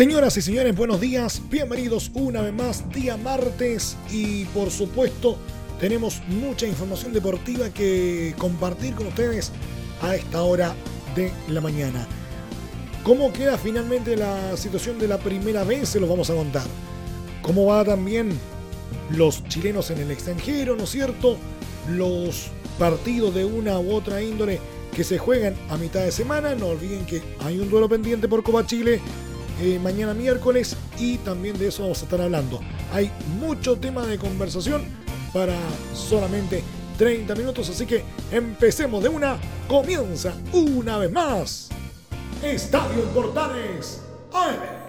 Señoras y señores, buenos días. Bienvenidos una vez más, día martes. Y por supuesto, tenemos mucha información deportiva que compartir con ustedes a esta hora de la mañana. ¿Cómo queda finalmente la situación de la primera vez? Se los vamos a contar. ¿Cómo va también los chilenos en el extranjero, ¿no es cierto? Los partidos de una u otra índole que se juegan a mitad de semana. No olviden que hay un duelo pendiente por Copa Chile eh, mañana miércoles y también de eso vamos a estar hablando. Hay mucho tema de conversación para solamente 30 minutos, así que empecemos de una. Comienza una vez más. Estadio Portales AM.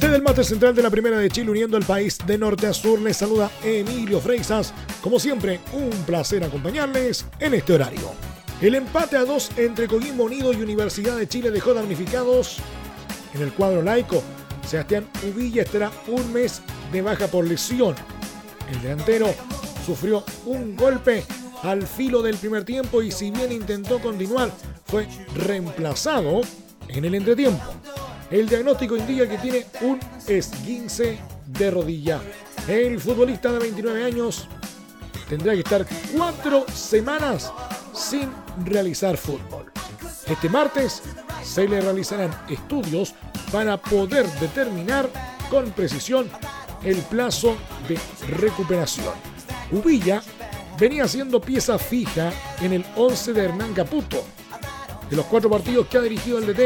Desde el mate central de la Primera de Chile, uniendo el país de norte a sur, les saluda Emilio Freixas. Como siempre, un placer acompañarles en este horario. El empate a dos entre Coquimbo Unido y Universidad de Chile dejó damnificados en el cuadro laico. Sebastián Uvilla estará un mes de baja por lesión. El delantero sufrió un golpe al filo del primer tiempo y si bien intentó continuar, fue reemplazado en el entretiempo. El diagnóstico indica que tiene un esguince de rodilla. El futbolista de 29 años tendrá que estar cuatro semanas sin realizar fútbol. Este martes se le realizarán estudios para poder determinar con precisión el plazo de recuperación. Ubilla venía siendo pieza fija en el 11 de Hernán Caputo. De los cuatro partidos que ha dirigido el DT,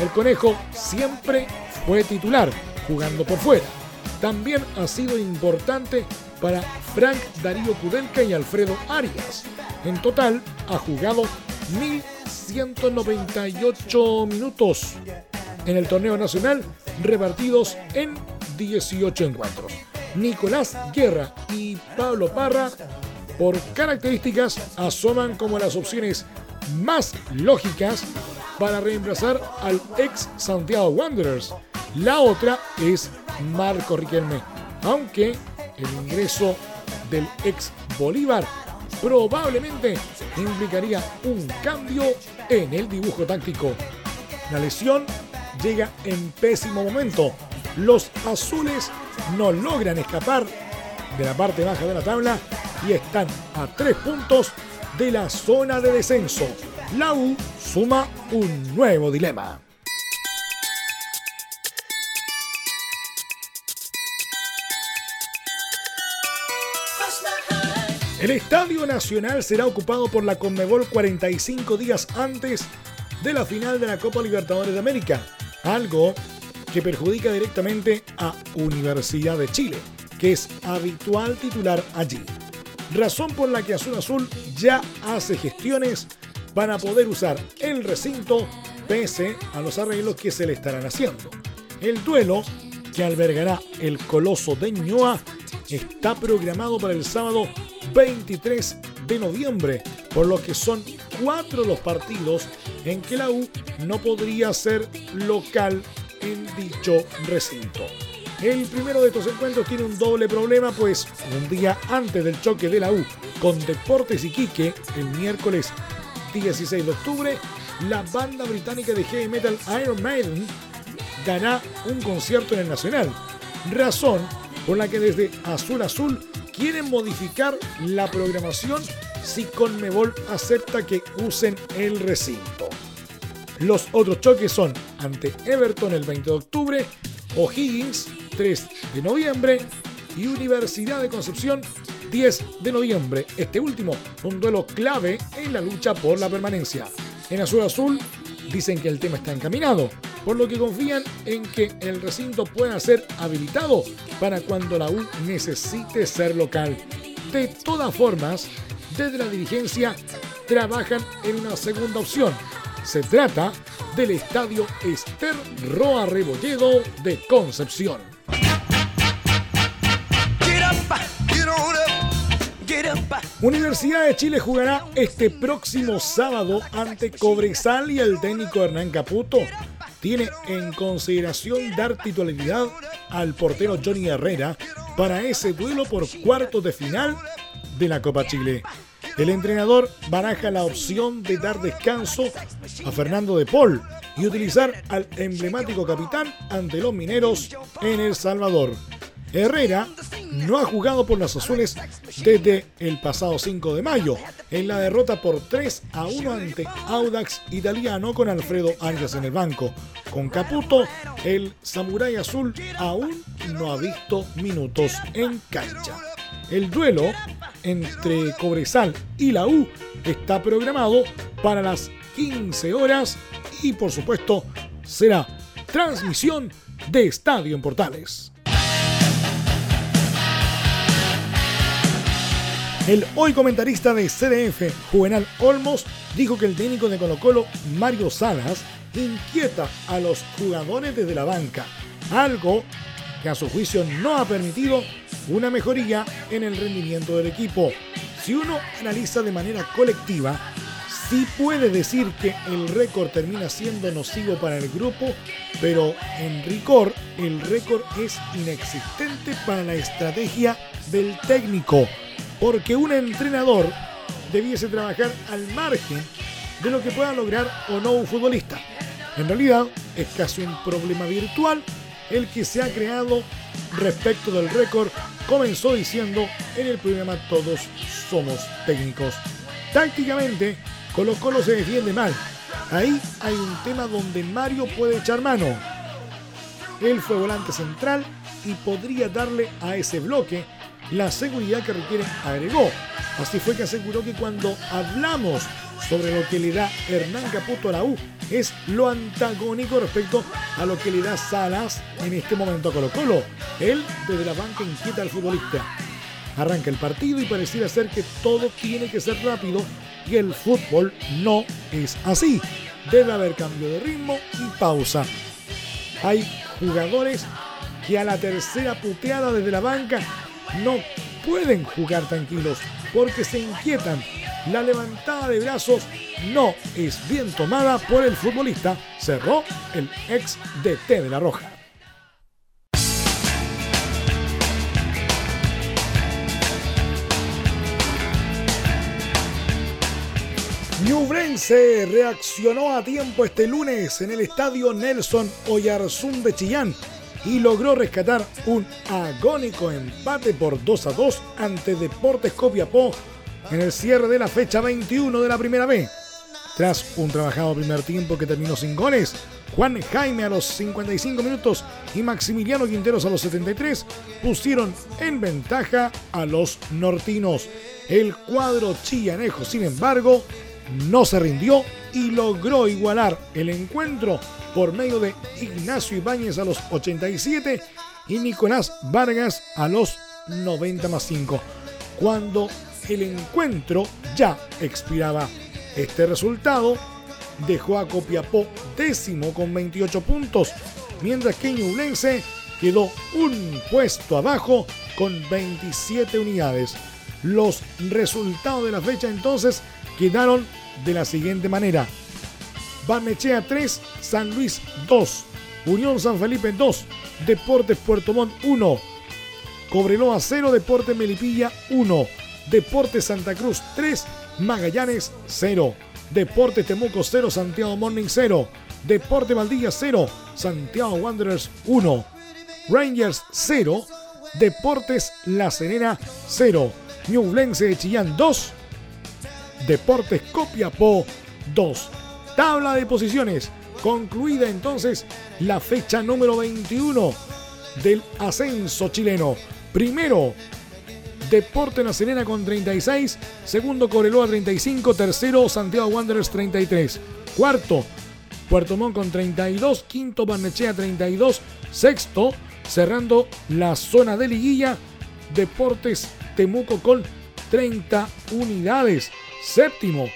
el Conejo siempre fue titular, jugando por fuera. También ha sido importante para Frank Darío Kudelka y Alfredo Arias. En total ha jugado 1.198 minutos en el torneo nacional, repartidos en 18 encuentros. Nicolás Guerra y Pablo Parra, por características, asoman como las opciones más lógicas para reemplazar al ex Santiago Wanderers. La otra es Marco Riquelme, aunque el ingreso del ex Bolívar probablemente implicaría un cambio en el dibujo táctico. La lesión llega en pésimo momento. Los azules no logran escapar de la parte baja de la tabla y están a tres puntos de la zona de descenso. La U suma un nuevo dilema. El Estadio Nacional será ocupado por la Conmebol 45 días antes de la final de la Copa Libertadores de América, algo que perjudica directamente a Universidad de Chile, que es habitual titular allí. Razón por la que Azul Azul ya hace gestiones para poder usar el recinto pese a los arreglos que se le estarán haciendo. El duelo que albergará el Coloso de Ñoa está programado para el sábado 23 de noviembre, por lo que son cuatro los partidos en que la U no podría ser local en dicho recinto. El primero de estos encuentros tiene un doble problema, pues un día antes del choque de la U con Deportes Iquique, el miércoles 16 de octubre, la banda británica de heavy metal Iron Maiden dará un concierto en el Nacional, razón por la que desde Azul Azul quieren modificar la programación si Conmebol acepta que usen el recinto. Los otros choques son ante Everton el 20 de octubre, O'Higgins 3 de noviembre y Universidad de Concepción 10 de noviembre. Este último, un duelo clave en la lucha por la permanencia. En Azul Azul dicen que el tema está encaminado, por lo que confían en que el recinto pueda ser habilitado para cuando la U necesite ser local. De todas formas, desde la dirigencia trabajan en una segunda opción. Se trata del Estadio Ester Roa Rebolledo de Concepción. Universidad de Chile jugará este próximo sábado ante Cobresal y el técnico Hernán Caputo tiene en consideración dar titularidad al portero Johnny Herrera para ese duelo por cuartos de final de la Copa Chile. El entrenador baraja la opción de dar descanso a Fernando de Paul y utilizar al emblemático capitán ante los mineros en El Salvador. Herrera no ha jugado por las azules desde el pasado 5 de mayo, en la derrota por 3 a 1 ante Audax Italiano con Alfredo Arias en el banco. Con Caputo, el Samurai Azul aún no ha visto minutos en cancha. El duelo entre Cobresal y la U está programado para las 15 horas y por supuesto será transmisión de Estadio en Portales. El hoy comentarista de CDF, Juvenal Olmos, dijo que el técnico de Colo Colo, Mario Salas, inquieta a los jugadores desde la banca, algo que a su juicio no ha permitido una mejoría en el rendimiento del equipo. Si uno analiza de manera colectiva, sí puede decir que el récord termina siendo nocivo para el grupo, pero en rigor el récord es inexistente para la estrategia del técnico porque un entrenador debiese trabajar al margen de lo que pueda lograr o no un futbolista. En realidad es casi un problema virtual el que se ha creado respecto del récord. Comenzó diciendo en el programa Todos somos técnicos. Tácticamente, Colo Colo se defiende mal. Ahí hay un tema donde Mario puede echar mano. Él fue volante central y podría darle a ese bloque la seguridad que requiere, agregó. Así fue que aseguró que cuando hablamos sobre lo que le da Hernán Caputo a la U, es lo antagónico respecto a lo que le da Salas en este momento a Colo Colo. Él desde la banca inquieta al futbolista. Arranca el partido y pareciera ser que todo tiene que ser rápido y el fútbol no es así. Debe haber cambio de ritmo y pausa. Hay jugadores que a la tercera puteada desde la banca no pueden jugar tranquilos porque se inquietan. La levantada de brazos no es bien tomada por el futbolista, cerró el ex DT de la Roja. Ñubrense reaccionó a tiempo este lunes en el estadio Nelson Oyarzún de Chillán y logró rescatar un agónico empate por 2 a 2 ante Deportes Copiapó en el cierre de la fecha 21 de la primera B. Tras un trabajado primer tiempo que terminó sin goles, Juan Jaime a los 55 minutos y Maximiliano Quinteros a los 73 pusieron en ventaja a los nortinos. El cuadro chillanejo, sin embargo, no se rindió y logró igualar el encuentro por medio de Ignacio Ibáñez a los 87 y Nicolás Vargas a los 90 más 5, cuando el encuentro ya expiraba. Este resultado dejó a Copiapó décimo con 28 puntos, mientras que Ñublense quedó un puesto abajo con 27 unidades. Los resultados de la fecha entonces quedaron de la siguiente manera. Barnechea 3, San Luis 2, Unión San Felipe 2, Deportes Puerto Montt 1, Cobreloa 0, Deportes Melipilla 1, Deportes Santa Cruz 3, Magallanes 0, Deportes Temuco 0, Santiago Morning 0, Deporte Valdivia 0, Santiago Wanderers 1, Rangers 0, Deportes La Serena 0, Ñublense de Chillán 2, Deportes Copiapó 2. Tabla de posiciones. Concluida entonces la fecha número 21 del ascenso chileno. Primero, Deporte Nacional con 36. Segundo, Coreloa 35. Tercero, Santiago Wanderers 33. Cuarto, Puerto Montt con 32. Quinto, Barnechea 32. Sexto, cerrando la zona de liguilla, Deportes Temuco con 30 unidades. Séptimo,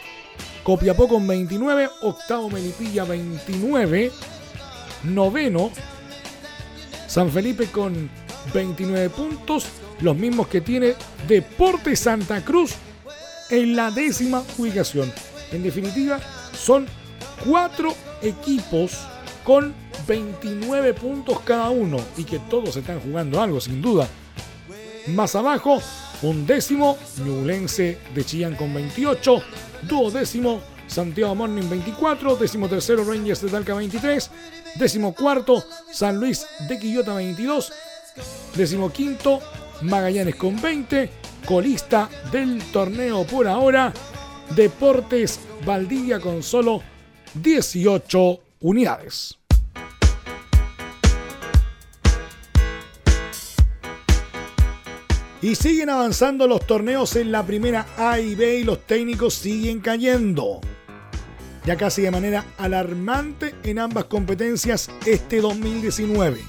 Copiapó con 29, octavo Melipilla 29, noveno San Felipe con 29 puntos, los mismos que tiene Deporte Santa Cruz en la décima ubicación. En definitiva, son cuatro equipos con 29 puntos cada uno y que todos están jugando algo sin duda. Más abajo, un décimo, Ñublense de Chillán con 28, duodécimo, Santiago Morning 24, décimo tercero Rangers de Talca 23, décimo cuarto San Luis de Quillota 22, décimo quinto Magallanes con 20, colista del torneo por ahora, Deportes Valdivia con solo 18 unidades. Y siguen avanzando los torneos en la primera A y B y los técnicos siguen cayendo. Ya casi de manera alarmante en ambas competencias este 2019.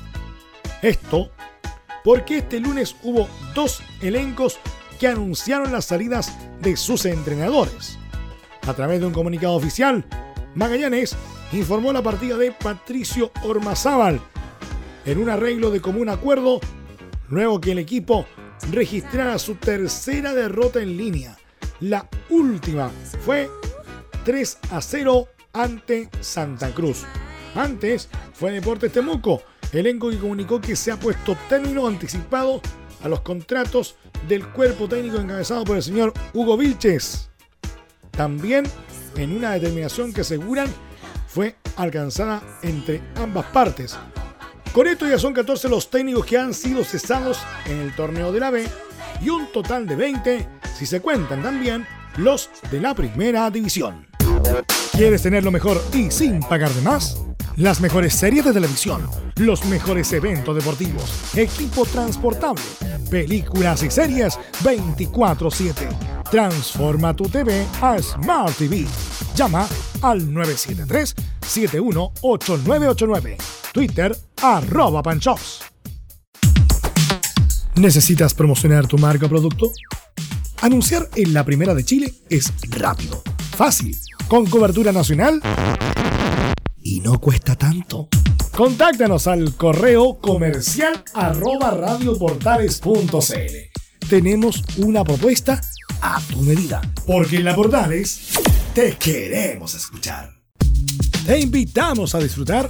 Esto porque este lunes hubo dos elencos que anunciaron las salidas de sus entrenadores. A través de un comunicado oficial, Magallanes informó la partida de Patricio Ormazábal en un arreglo de común acuerdo luego que el equipo registrara su tercera derrota en línea. La última fue 3 a 0 ante Santa Cruz. Antes fue Deportes Temuco, elenco que comunicó que se ha puesto término anticipado a los contratos del cuerpo técnico encabezado por el señor Hugo Vilches. También en una determinación que aseguran fue alcanzada entre ambas partes. Con esto ya son 14 los técnicos que han sido cesados en el torneo de la B y un total de 20 si se cuentan también los de la primera división. ¿Quieres tener lo mejor y sin pagar de más? Las mejores series de televisión, los mejores eventos deportivos, equipo transportable, películas y series 24/7. Transforma tu TV a Smart TV. Llama al 973-718989. Twitter arroba panchops. ¿Necesitas promocionar tu marca o producto? Anunciar en la primera de Chile es rápido, fácil, con cobertura nacional y no cuesta tanto. Contáctanos al correo comercial arroba radioportales.cl. Tenemos una propuesta a tu medida, porque en la Portales te queremos escuchar. Te invitamos a disfrutar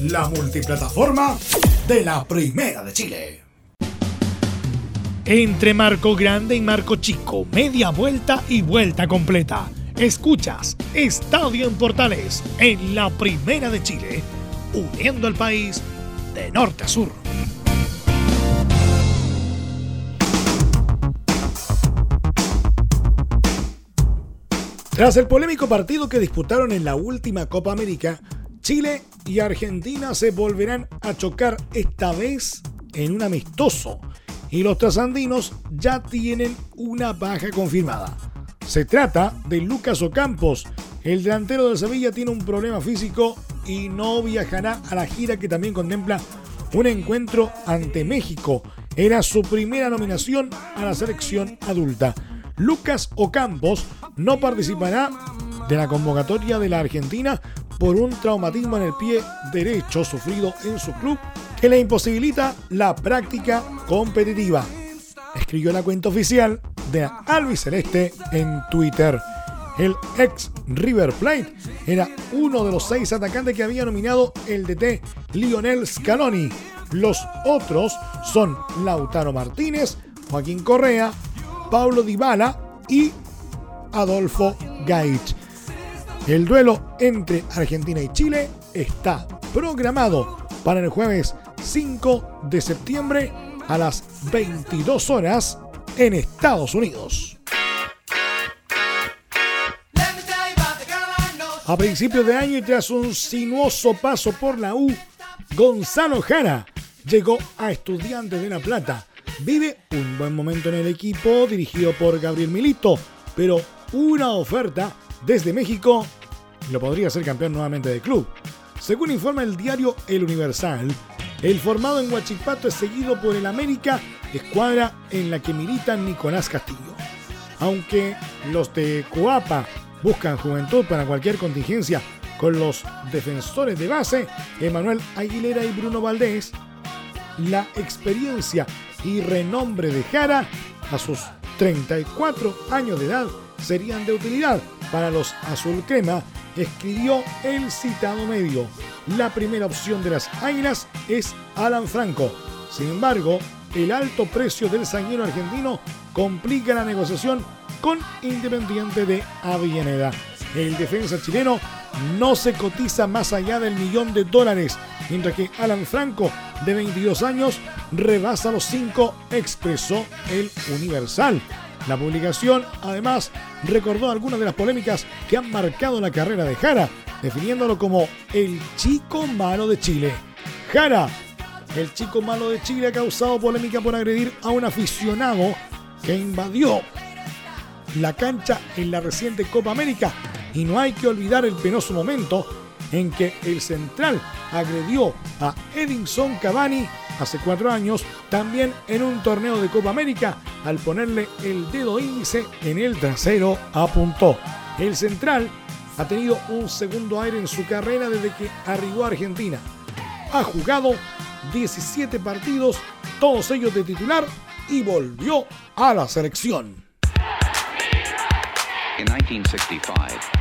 la multiplataforma de la Primera de Chile. Entre Marco Grande y Marco Chico, media vuelta y vuelta completa. Escuchas Estadio en Portales en la Primera de Chile, uniendo al país de norte a sur. Tras el polémico partido que disputaron en la última Copa América, Chile y Argentina se volverán a chocar esta vez en un amistoso y los trasandinos ya tienen una baja confirmada. Se trata de Lucas Ocampos. El delantero de Sevilla tiene un problema físico y no viajará a la gira que también contempla un encuentro ante México. Era su primera nominación a la selección adulta. Lucas Ocampos no participará de la convocatoria de la Argentina por un traumatismo en el pie derecho sufrido en su club que le imposibilita la práctica competitiva. Escribió la cuenta oficial de Alvis Celeste en Twitter. El ex River Plate era uno de los seis atacantes que había nominado el DT Lionel Scaloni. Los otros son Lautaro Martínez, Joaquín Correa, Pablo Dybala y Adolfo Gaich. El duelo entre Argentina y Chile está programado para el jueves 5 de septiembre a las 22 horas en Estados Unidos. A principios de año y tras un sinuoso paso por la U, Gonzalo Jara llegó a Estudiantes de La Plata. Vive un buen momento en el equipo dirigido por Gabriel Milito, pero una oferta desde México lo podría ser campeón nuevamente del club. Según informa el diario El Universal, el formado en Huachipato es seguido por el América, escuadra en la que milita Nicolás Castillo. Aunque los de Coapa buscan juventud para cualquier contingencia con los defensores de base, Emanuel Aguilera y Bruno Valdés, la experiencia y renombre de Jara a sus 34 años de edad serían de utilidad para los azul crema, escribió el citado medio. La primera opción de las Águilas es Alan Franco. Sin embargo, el alto precio del zaguero argentino complica la negociación con Independiente de Avellaneda. El defensa chileno no se cotiza más allá del millón de dólares, mientras que Alan Franco, de 22 años, rebasa los 5, expresó el Universal. La publicación, además, recordó algunas de las polémicas que han marcado la carrera de Jara, definiéndolo como el chico malo de Chile. Jara, el chico malo de Chile ha causado polémica por agredir a un aficionado que invadió la cancha en la reciente Copa América y no hay que olvidar el penoso momento en que el central agredió a Edinson Cavani hace cuatro años, también en un torneo de Copa América, al ponerle el dedo índice en el trasero, apuntó. El central ha tenido un segundo aire en su carrera desde que arribó a Argentina. Ha jugado 17 partidos, todos ellos de titular, y volvió a la selección. In 1965,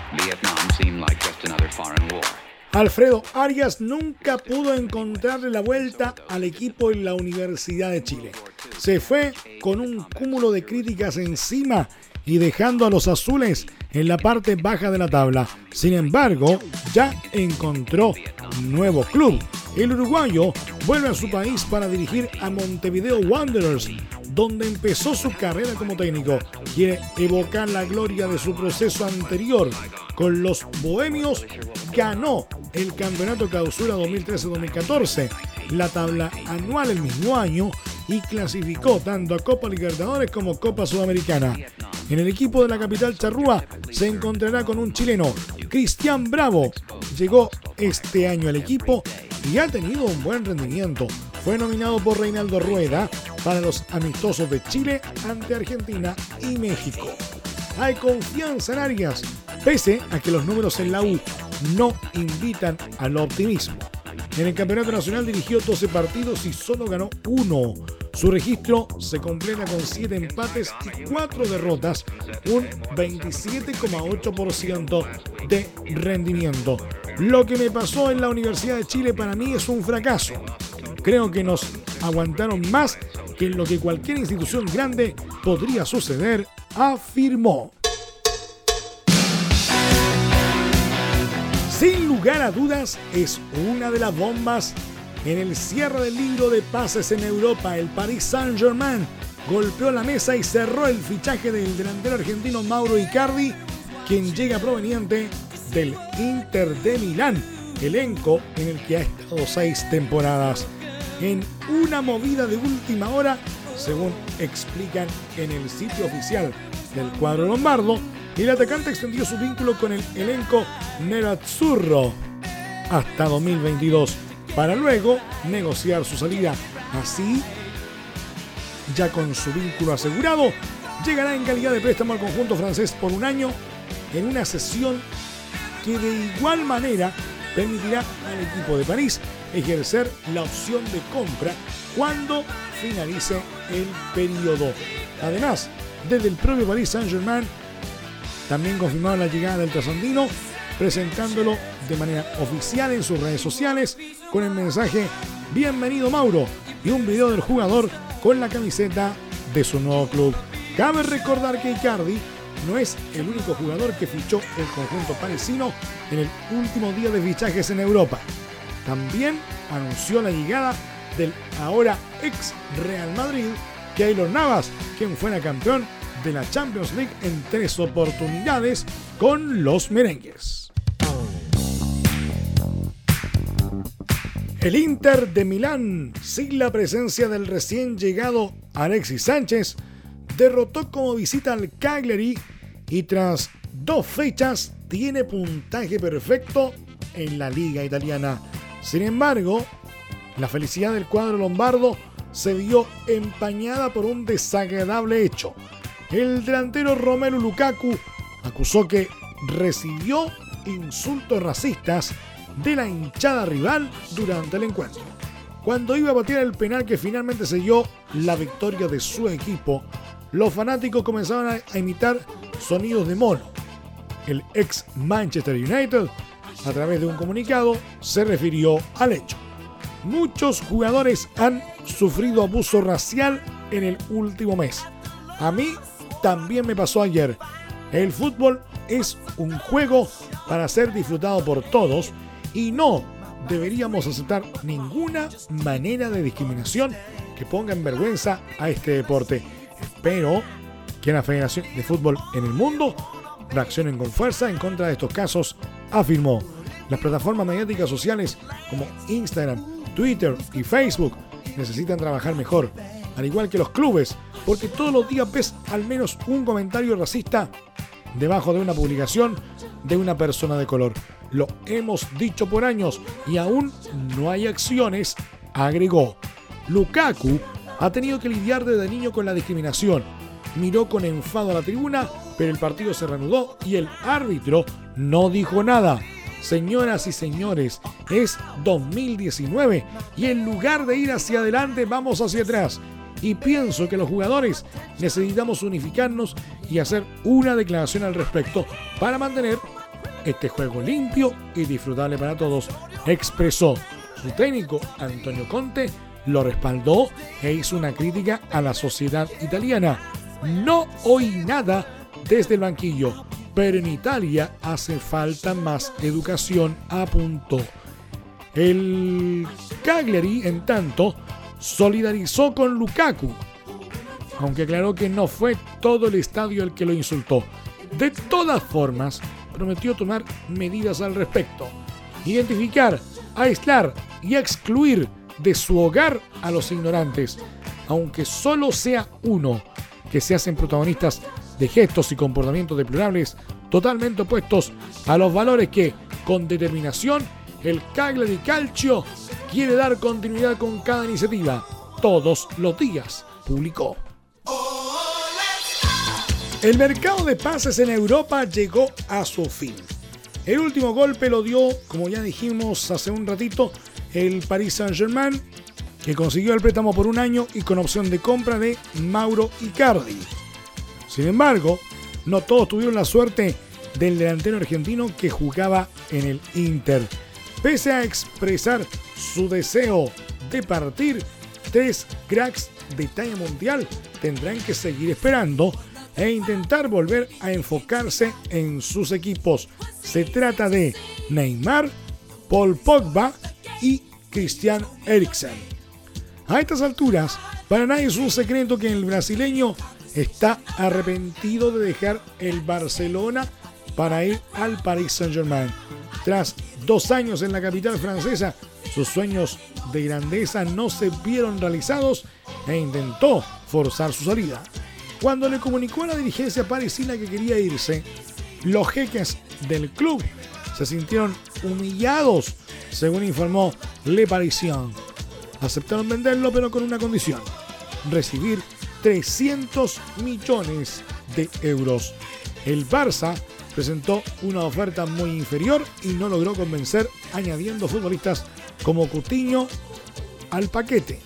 Alfredo Arias nunca pudo encontrarle la vuelta al equipo en la Universidad de Chile. Se fue con un cúmulo de críticas encima y dejando a los azules en la parte baja de la tabla. Sin embargo, ya encontró nuevo club. El uruguayo vuelve a su país para dirigir a Montevideo Wanderers, donde empezó su carrera como técnico. Quiere evocar la gloria de su proceso anterior. Con los Bohemios ganó el Campeonato Clausura 2013-2014, la tabla anual el mismo año y clasificó tanto a Copa Libertadores como Copa Sudamericana. En el equipo de la capital charrúa se encontrará con un chileno, Cristian Bravo. Llegó este año al equipo y ha tenido un buen rendimiento. Fue nominado por Reinaldo Rueda para los amistosos de Chile ante Argentina y México. Hay confianza en Arias, pese a que los números en la U no invitan al optimismo. En el Campeonato Nacional dirigió 12 partidos y solo ganó uno. Su registro se completa con 7 empates y 4 derrotas, un 27,8% de rendimiento. Lo que me pasó en la Universidad de Chile para mí es un fracaso. Creo que nos aguantaron más que lo que cualquier institución grande podría suceder, afirmó. Sin lugar a dudas, es una de las bombas en el cierre del libro de pases en Europa. El Paris Saint-Germain golpeó la mesa y cerró el fichaje del delantero argentino Mauro Icardi, quien llega proveniente del Inter de Milán, elenco en el que ha estado seis temporadas. En una movida de última hora, según explican en el sitio oficial del cuadro lombardo, el atacante extendió su vínculo con el elenco Nerazzurro hasta 2022 para luego negociar su salida. Así, ya con su vínculo asegurado, llegará en calidad de préstamo al conjunto francés por un año en una sesión que de igual manera permitirá al equipo de París ejercer la opción de compra cuando finalice el periodo. Además, desde el propio Paris Saint-Germain también confirmaron la llegada del trasandino, presentándolo de manera oficial en sus redes sociales con el mensaje Bienvenido Mauro y un video del jugador con la camiseta de su nuevo club. Cabe recordar que Icardi no es el único jugador que fichó el conjunto parisino en el último día de fichajes en Europa. También anunció la llegada del ahora ex Real Madrid, Keylor Navas, quien fuera campeón de la Champions League en tres oportunidades con los merengues. El Inter de Milán, sin la presencia del recién llegado Alexis Sánchez, derrotó como visita al Cagliari y tras dos fechas tiene puntaje perfecto en la liga italiana. Sin embargo, la felicidad del cuadro lombardo se vio empañada por un desagradable hecho. El delantero Romelu Lukaku acusó que recibió insultos racistas de la hinchada rival durante el encuentro. Cuando iba a batir el penal que finalmente selló la victoria de su equipo, los fanáticos comenzaron a imitar sonidos de mono. El ex Manchester United, a través de un comunicado, se refirió al hecho. Muchos jugadores han sufrido abuso racial en el último mes. A mí también me pasó ayer. El fútbol es un juego para ser disfrutado por todos y no deberíamos aceptar ninguna manera de discriminación que ponga en vergüenza a este deporte. Espero que la Federación de Fútbol en el mundo reaccionen con fuerza en contra de estos casos, afirmó. Las plataformas mediáticas sociales como Instagram, Twitter y Facebook necesitan trabajar mejor, al igual que los clubes, porque todos los días ves al menos un comentario racista debajo de una publicación de una persona de color. Lo hemos dicho por años y aún no hay acciones, agregó. Lukaku ha tenido que lidiar desde niño con la discriminación. Miró con enfado a la tribuna, pero el partido se reanudó y el árbitro no dijo nada. Señoras y señores, es 2019 y en lugar de ir hacia adelante vamos hacia atrás. Y pienso que los jugadores necesitamos unificarnos y hacer una declaración al respecto para mantener este juego limpio y disfrutable para todos, expresó. Su técnico, Antonio Conte, lo respaldó e hizo una crítica a la sociedad italiana. No oí nada desde el banquillo, pero en Italia hace falta más educación, apuntó. El Cagliari, en tanto, solidarizó con Lukaku, aunque aclaró que no fue todo el estadio el que lo insultó. De todas formas, prometió tomar medidas al respecto, identificar, aislar y excluir de su hogar a los ignorantes, aunque solo sea uno, que se hacen protagonistas de gestos y comportamientos deplorables totalmente opuestos a los valores que, con determinación, el Cagliari Calcio quiere dar continuidad con cada iniciativa todos los días, publicó. El mercado de pases en Europa llegó a su fin. El último golpe lo dio, como ya dijimos hace un ratito, el Paris Saint-Germain, que consiguió el préstamo por un año y con opción de compra de Mauro Icardi. Sin embargo, no todos tuvieron la suerte del delantero argentino que jugaba en el Inter. Pese a expresar su deseo de partir, tres cracks de talla mundial tendrán que seguir esperando e intentar volver a enfocarse en sus equipos. Se trata de Neymar, Paul Pogba y Christian Eriksen. A estas alturas, para nadie es un secreto que el brasileño está arrepentido de dejar el Barcelona para ir al Paris Saint-Germain. Tras dos años en la capital francesa, sus sueños de grandeza no se vieron realizados e intentó forzar su salida. Cuando le comunicó a la dirigencia parisina que quería irse, los jeques del club se sintieron humillados, según informó Le Parisien. Aceptaron venderlo, pero con una condición: recibir 300 millones de euros. El Barça presentó una oferta muy inferior y no logró convencer, añadiendo futbolistas como Cutiño al paquete.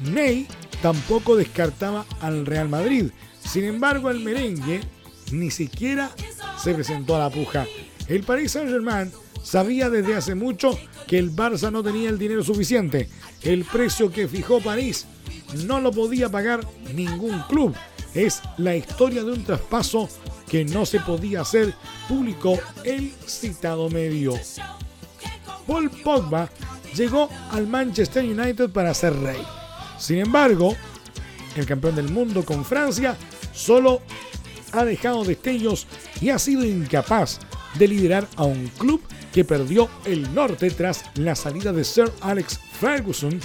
Ney tampoco descartaba al Real Madrid, sin embargo, el merengue ni siquiera se presentó a la puja. El Paris Saint-Germain sabía desde hace mucho que el Barça no tenía el dinero suficiente. El precio que fijó París no lo podía pagar ningún club. Es la historia de un traspaso que no se podía hacer, publicó el citado medio. Paul Pogba llegó al Manchester United para ser rey. Sin embargo, el campeón del mundo con Francia solo ha dejado destellos y ha sido incapaz de liderar a un club que perdió el norte tras la salida de Sir Alex Ferguson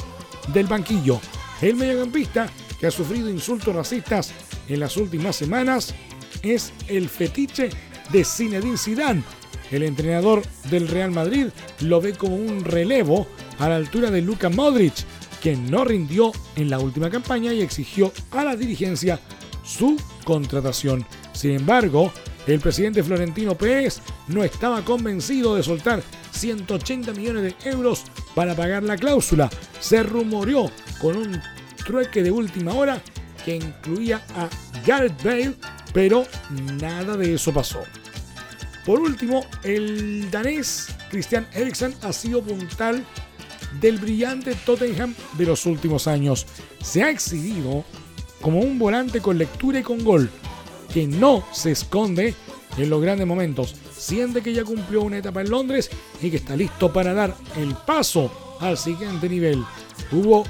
del banquillo. El mediocampista, que ha sufrido insultos racistas en las últimas semanas, es el fetiche de Zinedine Zidane. El entrenador del Real Madrid lo ve como un relevo a la altura de Luka Modric, que no rindió en la última campaña y exigió a la dirigencia su contratación. Sin embargo, el presidente Florentino Pérez no estaba convencido de soltar 180 millones de euros para pagar la cláusula. Se rumoreó con un trueque de última hora que incluía a Gareth Bale, pero nada de eso pasó. Por último, el danés Christian Eriksen ha sido puntal del brillante Tottenham de los últimos años. Se ha exhibido como un volante con lectura y con gol, que no se esconde en los grandes momentos. Siente que ya cumplió una etapa en Londres y que está listo para dar el paso al siguiente nivel. Hubo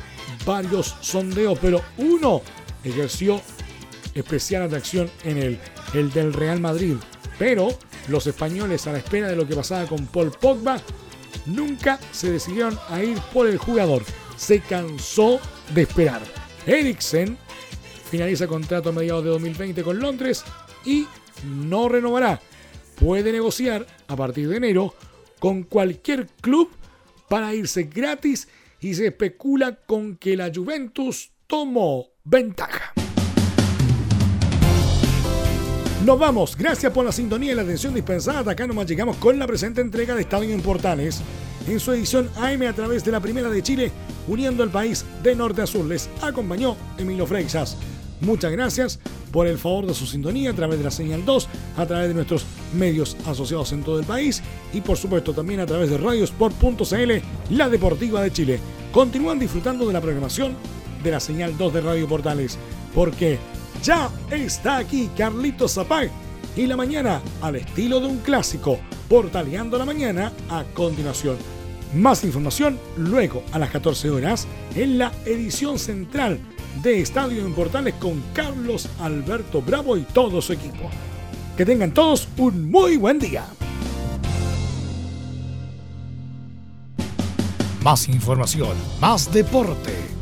varios sondeos, pero uno ejerció especial atracción en él, el del Real Madrid. Pero los españoles, a la espera de lo que pasaba con Paul Pogba, nunca se decidieron a ir por el jugador. Se cansó de esperar. Eriksen finaliza contrato a mediados de 2020 con Londres y no renovará. Puede negociar a partir de enero con cualquier club para irse gratis y se especula con que la Juventus tomó ventaja. Nos vamos, gracias por la sintonía y la atención dispensada. Acá nomás llegamos con la presente entrega de Estadio en Portales. En su edición AM a través de la Primera de Chile, uniendo el país de norte a sur. Les acompañó Emilio Freixas. Muchas gracias por el favor de su sintonía a través de la señal 2, a través de nuestros medios asociados en todo el país y por supuesto también a través de radiosport.cl, la deportiva de Chile. Continúan disfrutando de la programación de la señal 2 de Radio Portales, porque ya está aquí Carlitos Zapag y la mañana al estilo de un clásico, portaleando la mañana a continuación. Más información luego a las 14 horas en la edición central de Estadio en Portales con Carlos Alberto Bravo y todo su equipo. Que tengan todos un muy buen día. Más información, más deporte.